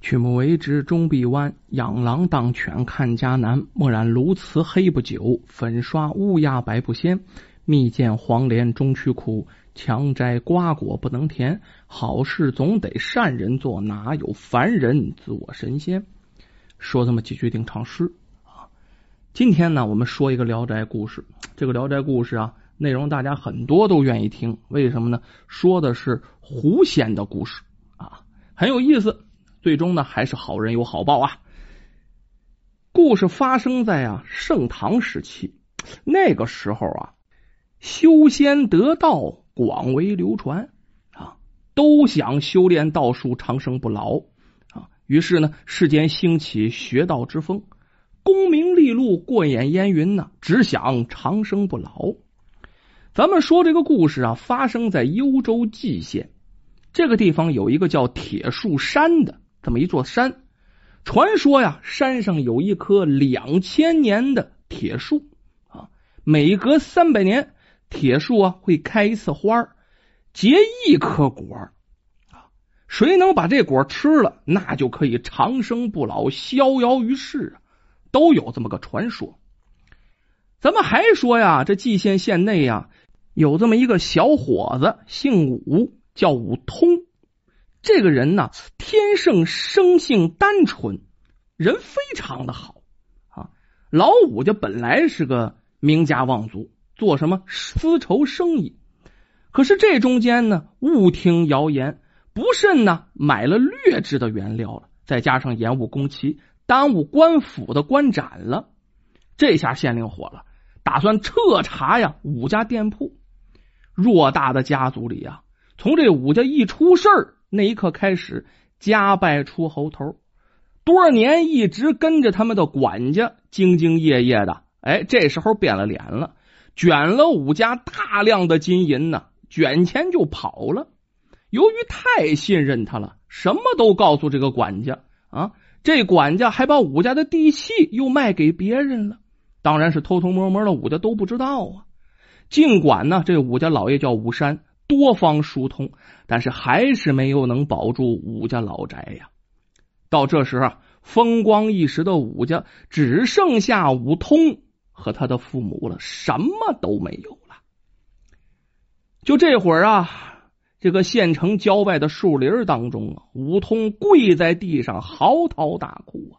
曲目为直终必弯，养狼当犬看家难。墨染鸬鹚黑不久，粉刷乌鸦白不鲜。蜜饯黄连终须苦，强摘瓜果不能甜。好事总得善人做，哪有凡人自我神仙？说这么几句定场诗啊。今天呢，我们说一个《聊斋》故事。这个《聊斋》故事啊，内容大家很多都愿意听，为什么呢？说的是狐仙的故事啊，很有意思。最终呢，还是好人有好报啊。故事发生在啊盛唐时期，那个时候啊，修仙得道广为流传啊，都想修炼道术长生不老啊。于是呢，世间兴起学道之风，功名利禄过眼烟云呢，只想长生不老。咱们说这个故事啊，发生在幽州蓟县这个地方，有一个叫铁树山的。这么一座山，传说呀，山上有一棵两千年的铁树啊，每隔三百年，铁树啊会开一次花结一颗果啊，谁能把这果吃了，那就可以长生不老，逍遥于世啊，都有这么个传说。咱们还说呀，这蓟县县内呀，有这么一个小伙子，姓武，叫武通。这个人呢，天生生性单纯，人非常的好啊。老五家本来是个名家望族，做什么丝绸生意，可是这中间呢，误听谣言，不慎呢买了劣质的原料了，再加上延误工期，耽误官府的官斩了。这下县令火了，打算彻查呀五家店铺。偌大的家族里啊，从这武家一出事儿。那一刻开始，家败出猴头，多少年一直跟着他们的管家兢兢业业的，哎，这时候变了脸了，卷了武家大量的金银呢，卷钱就跑了。由于太信任他了，什么都告诉这个管家啊，这管家还把武家的地契又卖给别人了，当然是偷偷摸摸的，武家都不知道啊。尽管呢，这武家老爷叫武山。多方疏通，但是还是没有能保住武家老宅呀。到这时啊，风光一时的武家只剩下武通和他的父母了，什么都没有了。就这会儿啊，这个县城郊外的树林当中啊，武通跪在地上嚎啕大哭啊：“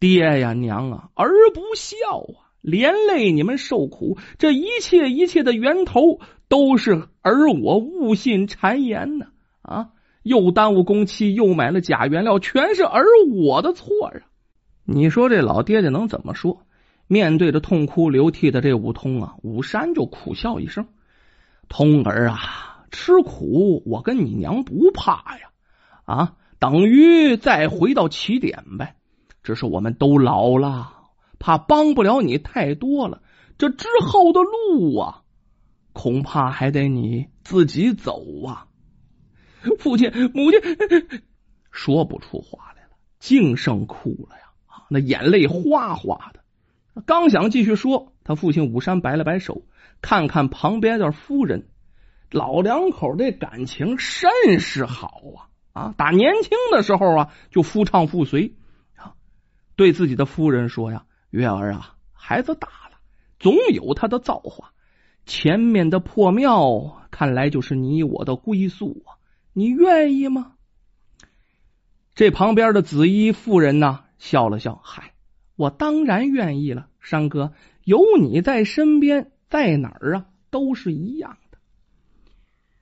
爹呀，娘啊，儿不孝啊！”连累你们受苦，这一切一切的源头都是儿我误信谗言呢！啊，又耽误工期，又买了假原料，全是儿我的错啊！你说这老爹爹能怎么说？面对着痛哭流涕的这武通啊，武山就苦笑一声：“通儿啊，吃苦我跟你娘不怕呀！啊，等于再回到起点呗。只是我们都老了。”怕帮不了你太多了，这之后的路啊，恐怕还得你自己走啊！父亲、母亲说不出话来了，净剩哭了呀！啊，那眼泪哗哗的。刚想继续说，他父亲武山摆了摆手，看看旁边的夫人，老两口这感情甚是好啊！啊，打年轻的时候啊，就夫唱妇随啊，对自己的夫人说呀。月儿啊，孩子大了，总有他的造化。前面的破庙，看来就是你我的归宿啊！你愿意吗？这旁边的紫衣妇人呢，笑了笑：“嗨，我当然愿意了。山哥，有你在身边，在哪儿啊，都是一样的。”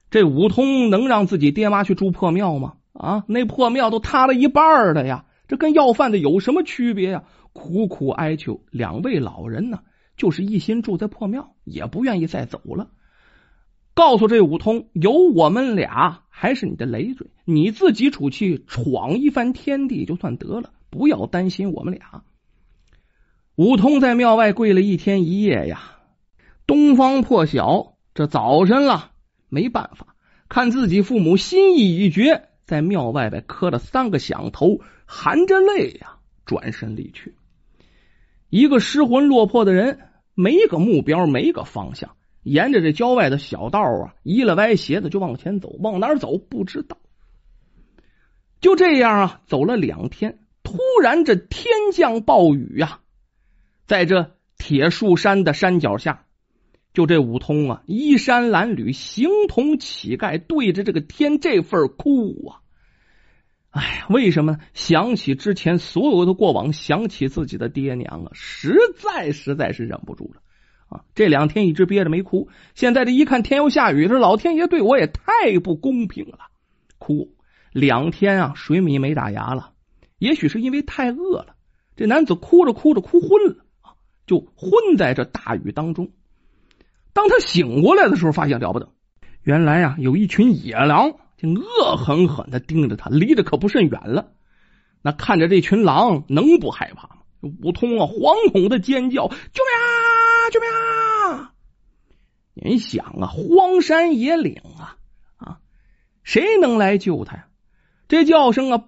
这武通能让自己爹妈去住破庙吗？啊，那破庙都塌了一半了呀！这跟要饭的有什么区别呀？苦苦哀求两位老人呢，就是一心住在破庙，也不愿意再走了。告诉这武通，有我们俩还是你的累赘，你自己出去闯一番天地就算得了，不要担心我们俩。武通在庙外跪了一天一夜呀，东方破晓，这早晨了，没办法，看自己父母心意已决，在庙外边磕了三个响头，含着泪呀，转身离去。一个失魂落魄的人，没个目标，没个方向，沿着这郊外的小道啊，移了歪斜的就往前走，往哪儿走不知道。就这样啊，走了两天，突然这天降暴雨呀，在这铁树山的山脚下，就这武通啊，衣衫褴褛，形同乞丐，对着这个天这份哭啊！哎，为什么想起之前所有的过往，想起自己的爹娘啊，实在实在是忍不住了啊！这两天一直憋着没哭，现在这一看天要下雨，这老天爷对我也太不公平了，哭两天啊，水米没打牙了。也许是因为太饿了，这男子哭着哭着哭昏了，就昏在这大雨当中。当他醒过来的时候，发现了不得，原来啊，有一群野狼。就恶狠狠的盯着他，离得可不甚远了。那看着这群狼，能不害怕吗？武通啊，惶恐的尖叫：“救命啊！救命啊！”你想啊，荒山野岭啊啊，谁能来救他呀？这叫声啊，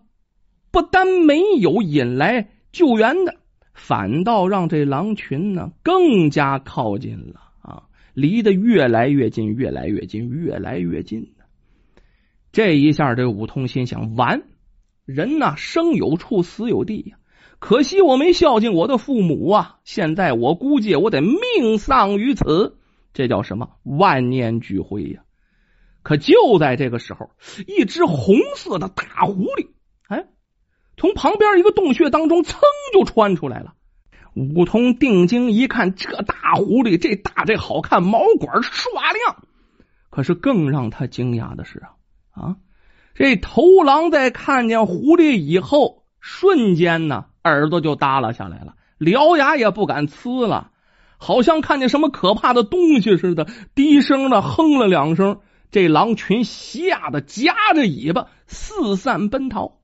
不但没有引来救援的，反倒让这狼群呢更加靠近了啊，离得越来越近，越来越近，越来越近。这一下，这武通心想：完，人呐，生有处，死有地呀。可惜我没孝敬我的父母啊！现在我估计我得命丧于此。这叫什么？万念俱灰呀！可就在这个时候，一只红色的大狐狸，哎，从旁边一个洞穴当中噌就窜出来了。武通定睛一看，这大狐狸，这大这好看，毛管刷亮。可是更让他惊讶的是啊！啊！这头狼在看见狐狸以后，瞬间呢，耳朵就耷拉下来了，獠牙也不敢呲了，好像看见什么可怕的东西似的，低声的哼了两声。这狼群吓得夹着尾巴四散奔逃。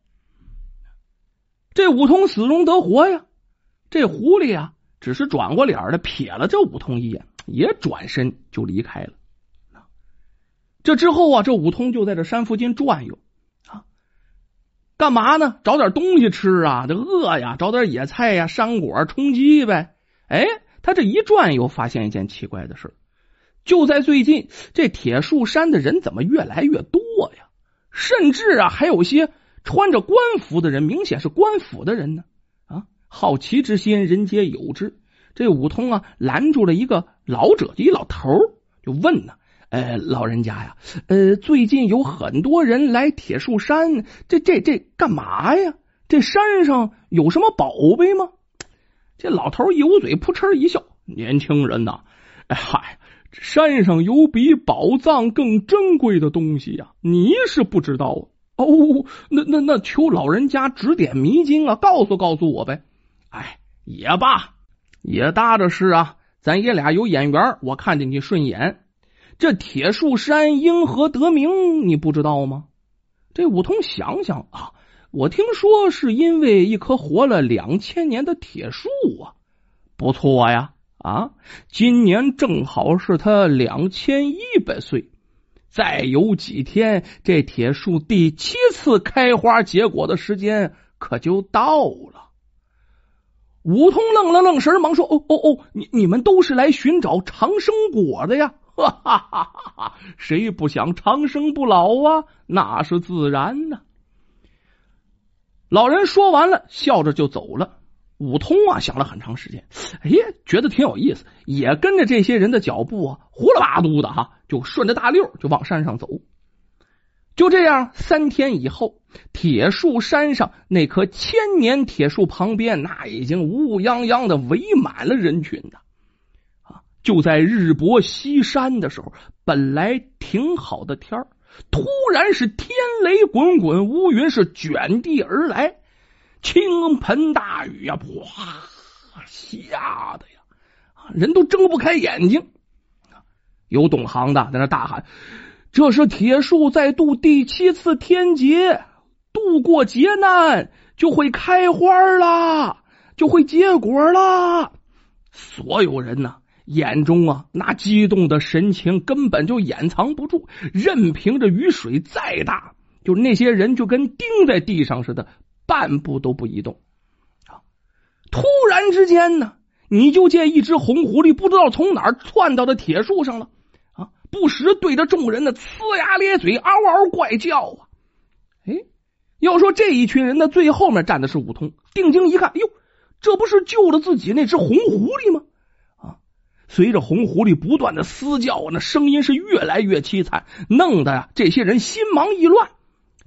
这武通死中得活呀！这狐狸啊，只是转过脸来瞥了这武通一眼，也转身就离开了。这之后啊，这武通就在这山附近转悠啊，干嘛呢？找点东西吃啊，这饿呀，找点野菜呀、山果充饥呗。哎，他这一转悠，发现一件奇怪的事就在最近，这铁树山的人怎么越来越多呀？甚至啊，还有些穿着官服的人，明显是官府的人呢。啊，好奇之心，人皆有之。这武通啊，拦住了一个老者，一老头就问呢。呃，老人家呀，呃，最近有很多人来铁树山，这这这干嘛呀？这山上有什么宝贝吗？这老头一捂嘴，扑哧一笑：“年轻人呐，哎嗨，山上有比宝藏更珍贵的东西呀，你是不知道啊哦。那那那，求老人家指点迷津啊，告诉告诉我呗。哎，也罢，也搭着是啊，咱爷俩有眼缘，我看见你顺眼。”这铁树山因何得名？你不知道吗？这武通想想啊，我听说是因为一棵活了两千年的铁树啊，不错呀啊！今年正好是他两千一百岁，再有几天，这铁树第七次开花结果的时间可就到了。武通愣了愣神，忙说：“哦哦哦，你你们都是来寻找长生果的呀？”哈哈哈哈！谁不想长生不老啊？那是自然呢。老人说完了，笑着就走了。武通啊，想了很长时间，哎呀，觉得挺有意思，也跟着这些人的脚步啊，呼啦巴嘟的哈，就顺着大溜就往山上走。就这样，三天以后，铁树山上那棵千年铁树旁边，那已经乌泱泱的围满了人群的。就在日薄西山的时候，本来挺好的天儿，突然是天雷滚滚，乌云是卷地而来，倾盆大雨呀，哗，下的呀，人都睁不开眼睛。有懂行的在那大喊：“这是铁树在度第七次天劫，度过劫难就会开花啦，就会结果啦。”所有人呢？眼中啊，那激动的神情根本就掩藏不住。任凭着雨水再大，就那些人就跟钉在地上似的，半步都不移动。突然之间呢，你就见一只红狐狸不知道从哪儿窜到的铁树上了。啊！不时对着众人的呲牙咧嘴，嗷嗷怪叫啊！哎，要说这一群人的最后面站的是武通，定睛一看，哟，这不是救了自己那只红狐狸吗？随着红狐狸不断的嘶叫，那声音是越来越凄惨，弄得呀这些人心忙意乱。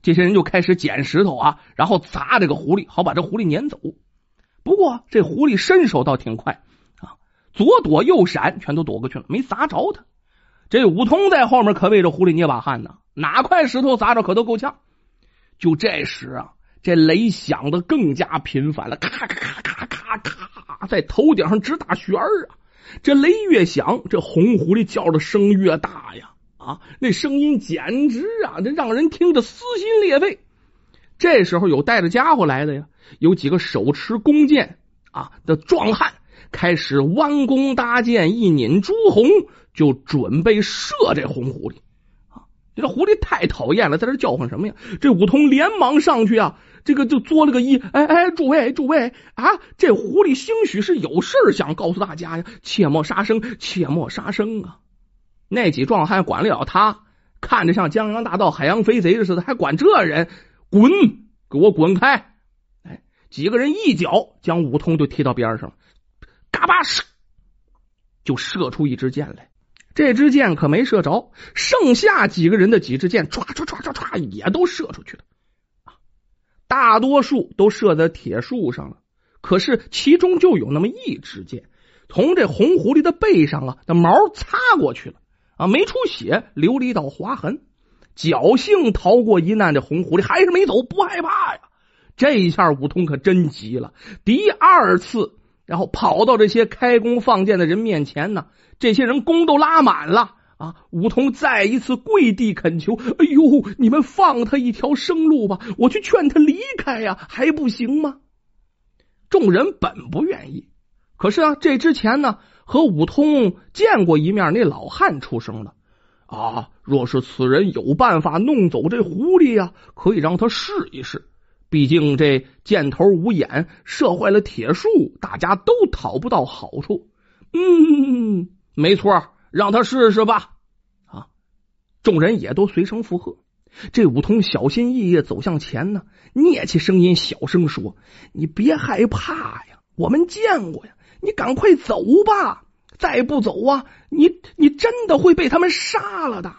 这些人就开始捡石头啊，然后砸这个狐狸，好把这狐狸撵走。不过这狐狸身手倒挺快啊，左躲右闪，全都躲过去了，没砸着他。这武通在后面可为这狐狸捏把汗呢，哪块石头砸着可都够呛。就这时啊，这雷响的更加频繁了，咔咔咔咔咔咔，在头顶上直打旋儿啊！这雷越响，这红狐狸叫的声越大呀！啊，那声音简直啊，这让人听着撕心裂肺。这时候有带着家伙来的呀，有几个手持弓箭啊的壮汉，开始弯弓搭箭，一拧朱红，就准备射这红狐狸。啊，这狐狸太讨厌了，在这叫唤什么呀？这武通连忙上去啊，这个就作了个揖，哎哎，诸位诸位啊，这狐狸兴许是有事想告诉大家呀，切莫杀生，切莫杀生啊！那几壮汉管得了他？看着像江洋大盗、海洋飞贼似的，还管这人？滚！给我滚开！哎，几个人一脚将武通就踢到边上，嘎巴射，就射出一支箭来。这支箭可没射着，剩下几个人的几支箭唰唰唰唰唰也都射出去了。大多数都射在铁树上了，可是其中就有那么一支箭从这红狐狸的背上啊那毛擦过去了啊，没出血，留了一道划痕。侥幸逃过一难，这红狐狸还是没走，不害怕呀。这一下武通可真急了，第二次，然后跑到这些开弓放箭的人面前呢。这些人弓都拉满了啊！武通再一次跪地恳求：“哎呦，你们放他一条生路吧，我去劝他离开呀，还不行吗？”众人本不愿意，可是啊，这之前呢，和武通见过一面，那老汉出声了。啊！若是此人有办法弄走这狐狸呀，可以让他试一试。毕竟这箭头无眼，射坏了铁树，大家都讨不到好处。嗯，没错，让他试试吧。啊！众人也都随声附和。这武通小心翼翼走向前呢，捏起声音小声说：“你别害怕呀，我们见过呀，你赶快走吧。”再不走啊，你你真的会被他们杀了的。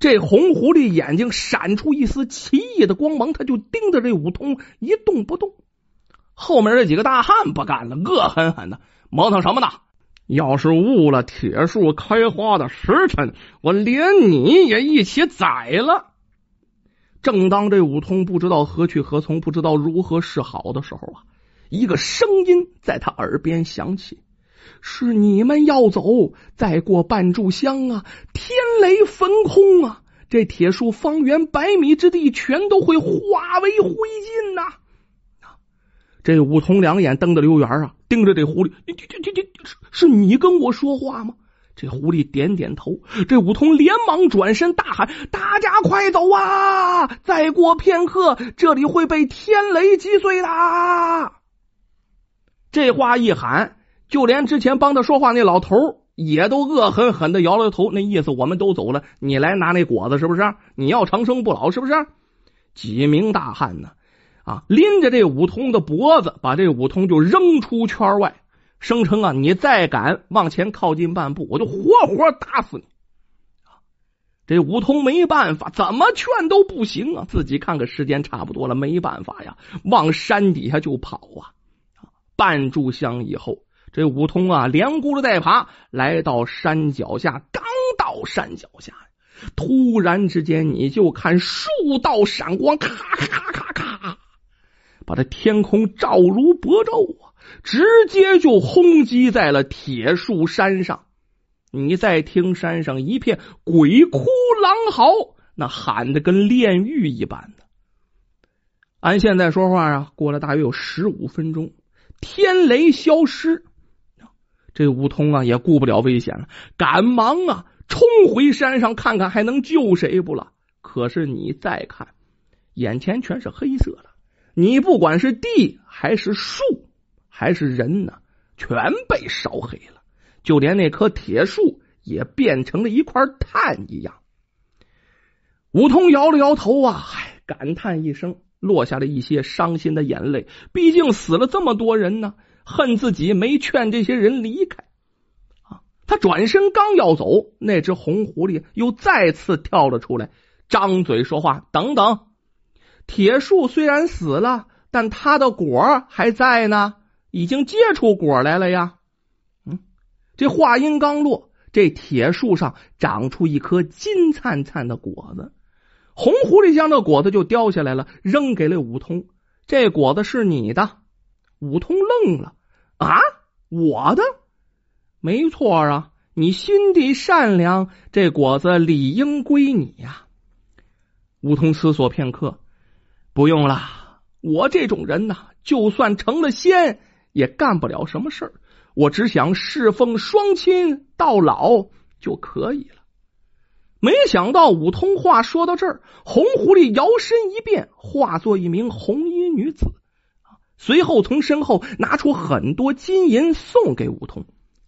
这红狐狸眼睛闪出一丝奇异的光芒，他就盯着这武通一动不动。后面这几个大汉不干了，恶狠狠的磨蹭什么呢？要是误了铁树开花的时辰，我连你也一起宰了。正当这武通不知道何去何从，不知道如何是好的时候啊，一个声音在他耳边响起。是你们要走，再过半炷香啊，天雷焚空啊，这铁树方圆百米之地全都会化为灰烬呐！这武通两眼瞪得溜圆啊，盯着这狐狸，这这这这是是你跟我说话吗？这狐狸点点头，这武通连忙转身大喊：“大家快走啊！再过片刻，这里会被天雷击碎的！”这话一喊。就连之前帮他说话那老头也都恶狠狠的摇了头，那意思我们都走了，你来拿那果子是不是？你要长生不老是不是？几名大汉呢？啊，拎着这武通的脖子，把这武通就扔出圈外，声称啊，你再敢往前靠近半步，我就活活打死你！这武通没办法，怎么劝都不行啊！自己看看时间差不多了，没办法呀，往山底下就跑啊！半炷香以后。这武通啊，连轱辘带爬来到山脚下。刚到山脚下，突然之间，你就看数道闪光，咔咔咔咔咔，把这天空照如薄昼啊！直接就轰击在了铁树山上。你再听山上一片鬼哭狼嚎，那喊的跟炼狱一般的。按现在说话啊，过了大约有十五分钟，天雷消失。这武通啊也顾不了危险了，赶忙啊冲回山上看看还能救谁不了。可是你再看，眼前全是黑色的，你不管是地还是树还是人呢，全被烧黑了，就连那棵铁树也变成了一块炭一样。武通摇了摇头啊，感叹一声，落下了一些伤心的眼泪。毕竟死了这么多人呢，恨自己没劝这些人离开。啊，他转身刚要走，那只红狐狸又再次跳了出来，张嘴说话：“等等，铁树虽然死了，但它的果还在呢，已经结出果来了呀。”嗯，这话音刚落，这铁树上长出一颗金灿灿的果子。红狐狸将这果子就叼下来了，扔给了武通。这果子是你的。武通愣了：“啊，我的？没错啊，你心地善良，这果子理应归你呀。”武通思索片刻：“不用了，我这种人呐，就算成了仙，也干不了什么事儿。我只想侍奉双亲到老就可以了。”没想到武通话说到这儿，红狐狸摇身一变，化作一名红衣女子，随后从身后拿出很多金银送给武通，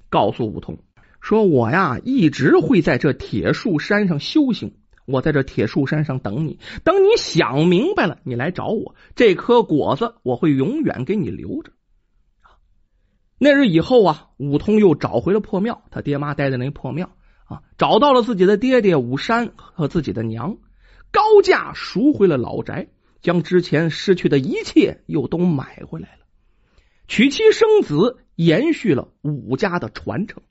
告诉武通说：“我呀，一直会在这铁树山上修行，我在这铁树山上等你。等你想明白了，你来找我。这颗果子我会永远给你留着。”那日以后啊，武通又找回了破庙，他爹妈待的那破庙啊。找到了自己的爹爹武山和自己的娘，高价赎回了老宅，将之前失去的一切又都买回来了，娶妻生子，延续了武家的传承。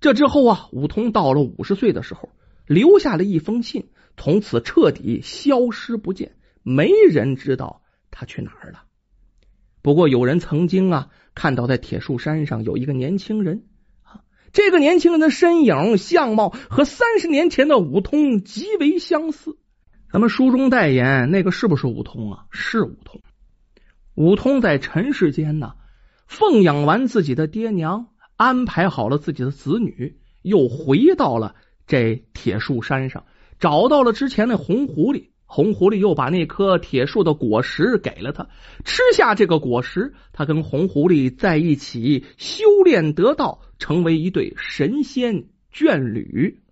这之后啊，武通到了五十岁的时候，留下了一封信，从此彻底消失不见，没人知道他去哪儿了。不过有人曾经啊，看到在铁树山上有一个年轻人。这个年轻人的身影、相貌和三十年前的武通极为相似。咱们书中代言那个是不是武通啊？是武通。武通在尘世间呢，奉养完自己的爹娘，安排好了自己的子女，又回到了这铁树山上，找到了之前那红狐狸。红狐狸又把那棵铁树的果实给了他，吃下这个果实，他跟红狐狸在一起修炼得道。成为一对神仙眷侣。